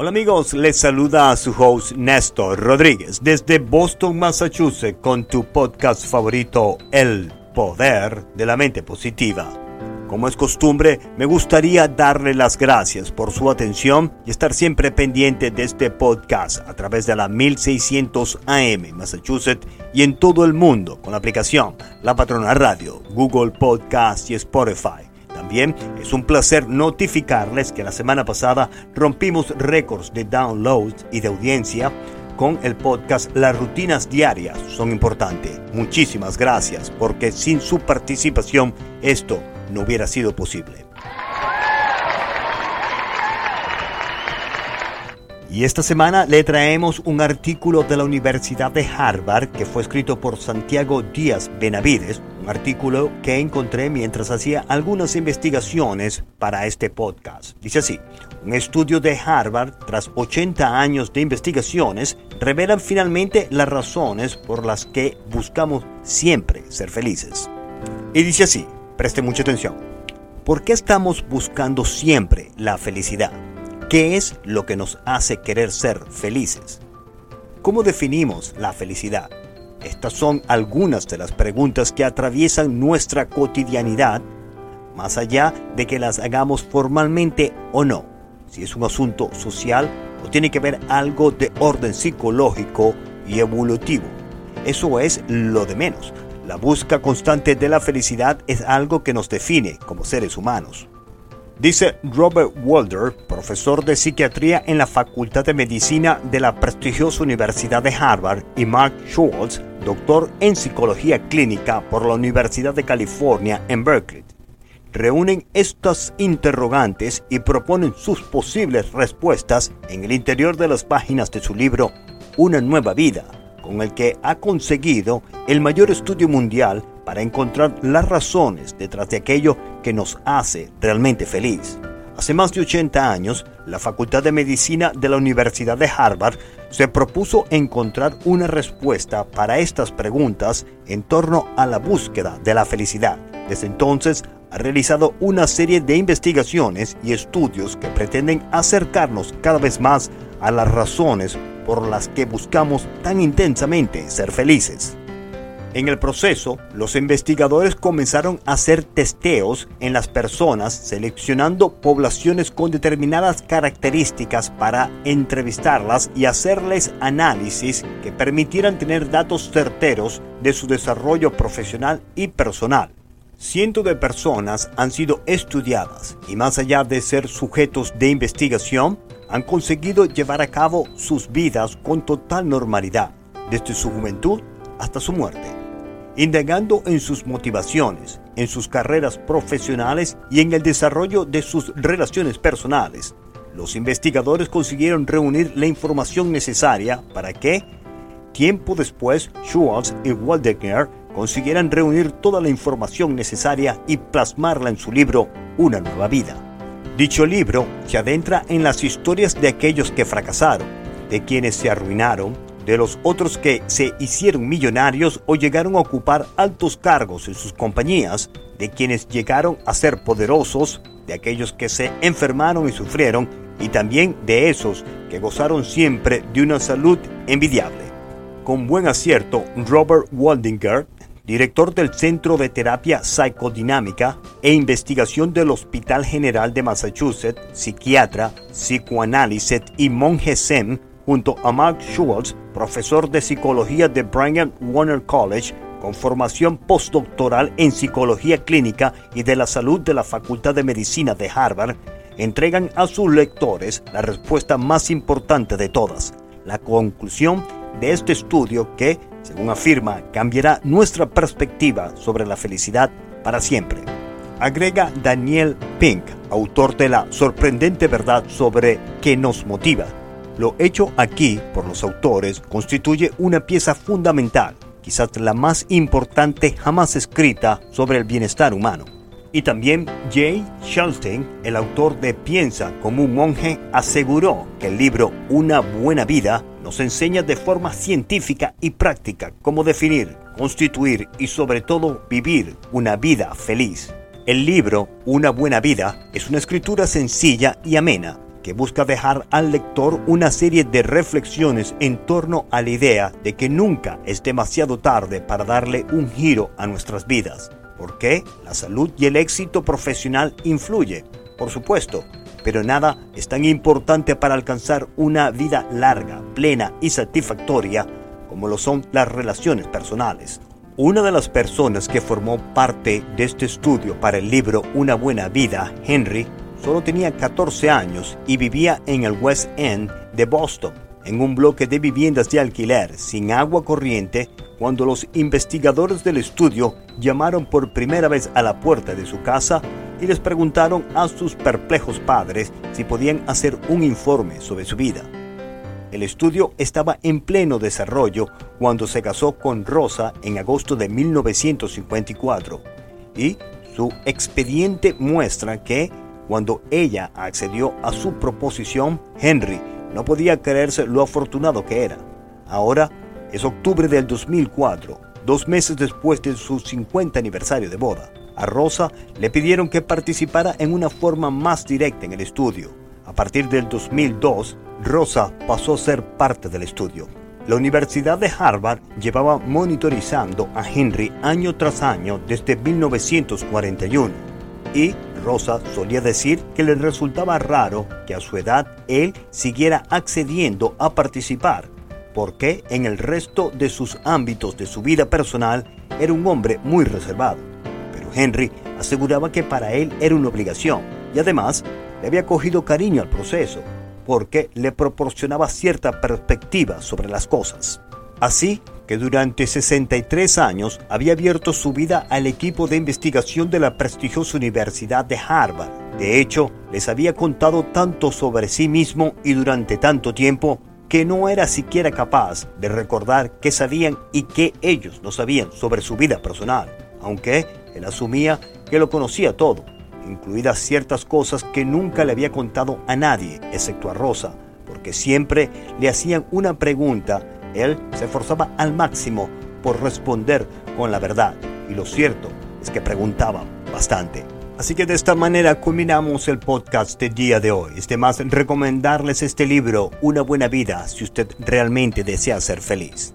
Hola amigos, les saluda a su host Néstor Rodríguez desde Boston, Massachusetts con tu podcast favorito El Poder de la Mente Positiva. Como es costumbre, me gustaría darle las gracias por su atención y estar siempre pendiente de este podcast a través de la 1600 AM Massachusetts y en todo el mundo con la aplicación La Patrona Radio, Google Podcast y Spotify. También es un placer notificarles que la semana pasada rompimos récords de downloads y de audiencia con el podcast Las rutinas diarias son importantes. Muchísimas gracias porque sin su participación esto no hubiera sido posible. Y esta semana le traemos un artículo de la Universidad de Harvard que fue escrito por Santiago Díaz Benavides, artículo que encontré mientras hacía algunas investigaciones para este podcast. Dice así, un estudio de Harvard tras 80 años de investigaciones revelan finalmente las razones por las que buscamos siempre ser felices. Y dice así, Preste mucha atención. ¿Por qué estamos buscando siempre la felicidad? ¿Qué es lo que nos hace querer ser felices? ¿Cómo definimos la felicidad? Estas son algunas de las preguntas que atraviesan nuestra cotidianidad, más allá de que las hagamos formalmente o no. Si es un asunto social o tiene que ver algo de orden psicológico y evolutivo. Eso es lo de menos. La búsqueda constante de la felicidad es algo que nos define como seres humanos. Dice Robert Walder, profesor de psiquiatría en la Facultad de Medicina de la prestigiosa Universidad de Harvard, y Mark Schwartz, doctor en psicología clínica por la Universidad de California en Berkeley. Reúnen estas interrogantes y proponen sus posibles respuestas en el interior de las páginas de su libro Una nueva vida, con el que ha conseguido el mayor estudio mundial para encontrar las razones detrás de aquello que nos hace realmente feliz. Hace más de 80 años, la Facultad de Medicina de la Universidad de Harvard se propuso encontrar una respuesta para estas preguntas en torno a la búsqueda de la felicidad. Desde entonces, ha realizado una serie de investigaciones y estudios que pretenden acercarnos cada vez más a las razones por las que buscamos tan intensamente ser felices. En el proceso, los investigadores comenzaron a hacer testeos en las personas seleccionando poblaciones con determinadas características para entrevistarlas y hacerles análisis que permitieran tener datos certeros de su desarrollo profesional y personal. Cientos de personas han sido estudiadas y más allá de ser sujetos de investigación, han conseguido llevar a cabo sus vidas con total normalidad, desde su juventud hasta su muerte, indagando en sus motivaciones, en sus carreras profesionales y en el desarrollo de sus relaciones personales. Los investigadores consiguieron reunir la información necesaria para que, tiempo después, Schwartz y Waldegner consiguieran reunir toda la información necesaria y plasmarla en su libro Una nueva vida. Dicho libro se adentra en las historias de aquellos que fracasaron, de quienes se arruinaron, de los otros que se hicieron millonarios o llegaron a ocupar altos cargos en sus compañías, de quienes llegaron a ser poderosos, de aquellos que se enfermaron y sufrieron, y también de esos que gozaron siempre de una salud envidiable. Con buen acierto, Robert Waldinger director del Centro de Terapia Psicodinámica e Investigación del Hospital General de Massachusetts, psiquiatra, psicoanálisis y monje Zen, junto a Mark Schwartz, profesor de psicología de Brian Warner College, con formación postdoctoral en psicología clínica y de la salud de la Facultad de Medicina de Harvard, entregan a sus lectores la respuesta más importante de todas, la conclusión de este estudio que, según afirma, cambiará nuestra perspectiva sobre la felicidad para siempre. Agrega Daniel Pink, autor de La sorprendente verdad sobre qué nos motiva. Lo hecho aquí por los autores constituye una pieza fundamental, quizás la más importante jamás escrita sobre el bienestar humano. Y también Jay Schalstein, el autor de Piensa como un monje, aseguró que el libro Una buena vida nos enseña de forma científica y práctica cómo definir, constituir y sobre todo vivir una vida feliz. El libro Una buena vida es una escritura sencilla y amena busca dejar al lector una serie de reflexiones en torno a la idea de que nunca es demasiado tarde para darle un giro a nuestras vidas. porque La salud y el éxito profesional influye, por supuesto, pero nada es tan importante para alcanzar una vida larga, plena y satisfactoria como lo son las relaciones personales. Una de las personas que formó parte de este estudio para el libro Una buena vida, Henry, solo tenía 14 años y vivía en el West End de Boston, en un bloque de viviendas de alquiler sin agua corriente, cuando los investigadores del estudio llamaron por primera vez a la puerta de su casa y les preguntaron a sus perplejos padres si podían hacer un informe sobre su vida. El estudio estaba en pleno desarrollo cuando se casó con Rosa en agosto de 1954 y su expediente muestra que cuando ella accedió a su proposición, Henry no podía creerse lo afortunado que era. Ahora es octubre del 2004, dos meses después de su 50 aniversario de boda. A Rosa le pidieron que participara en una forma más directa en el estudio. A partir del 2002, Rosa pasó a ser parte del estudio. La Universidad de Harvard llevaba monitorizando a Henry año tras año desde 1941 y Rosa solía decir que le resultaba raro que a su edad él siguiera accediendo a participar, porque en el resto de sus ámbitos de su vida personal era un hombre muy reservado. Henry aseguraba que para él era una obligación y además le había cogido cariño al proceso porque le proporcionaba cierta perspectiva sobre las cosas. Así que durante 63 años había abierto su vida al equipo de investigación de la prestigiosa Universidad de Harvard. De hecho, les había contado tanto sobre sí mismo y durante tanto tiempo que no era siquiera capaz de recordar qué sabían y qué ellos no sabían sobre su vida personal, aunque él asumía que lo conocía todo, incluidas ciertas cosas que nunca le había contado a nadie, excepto a Rosa, porque siempre le hacían una pregunta, él se esforzaba al máximo por responder con la verdad, y lo cierto es que preguntaba bastante. Así que de esta manera culminamos el podcast del día de hoy. Es de más recomendarles este libro, Una buena vida, si usted realmente desea ser feliz.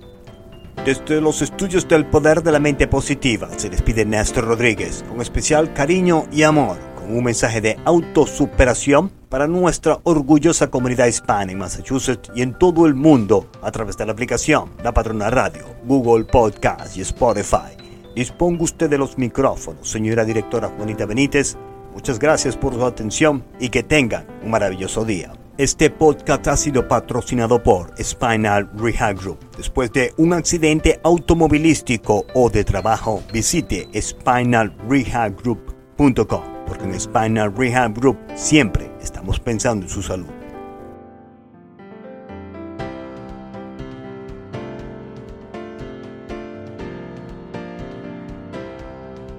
Desde los estudios del poder de la mente positiva se despide Néstor Rodríguez con especial cariño y amor, un mensaje de autosuperación para nuestra orgullosa comunidad hispana en Massachusetts y en todo el mundo a través de la aplicación La Patrona Radio, Google Podcast y Spotify. Disponga usted de los micrófonos, señora directora Juanita Benítez. Muchas gracias por su atención y que tengan un maravilloso día. Este podcast ha sido patrocinado por Spinal Rehab Group. Después de un accidente automovilístico o de trabajo, visite spinalrehabgroup.com porque en Spinal Rehab Group siempre estamos pensando en su salud.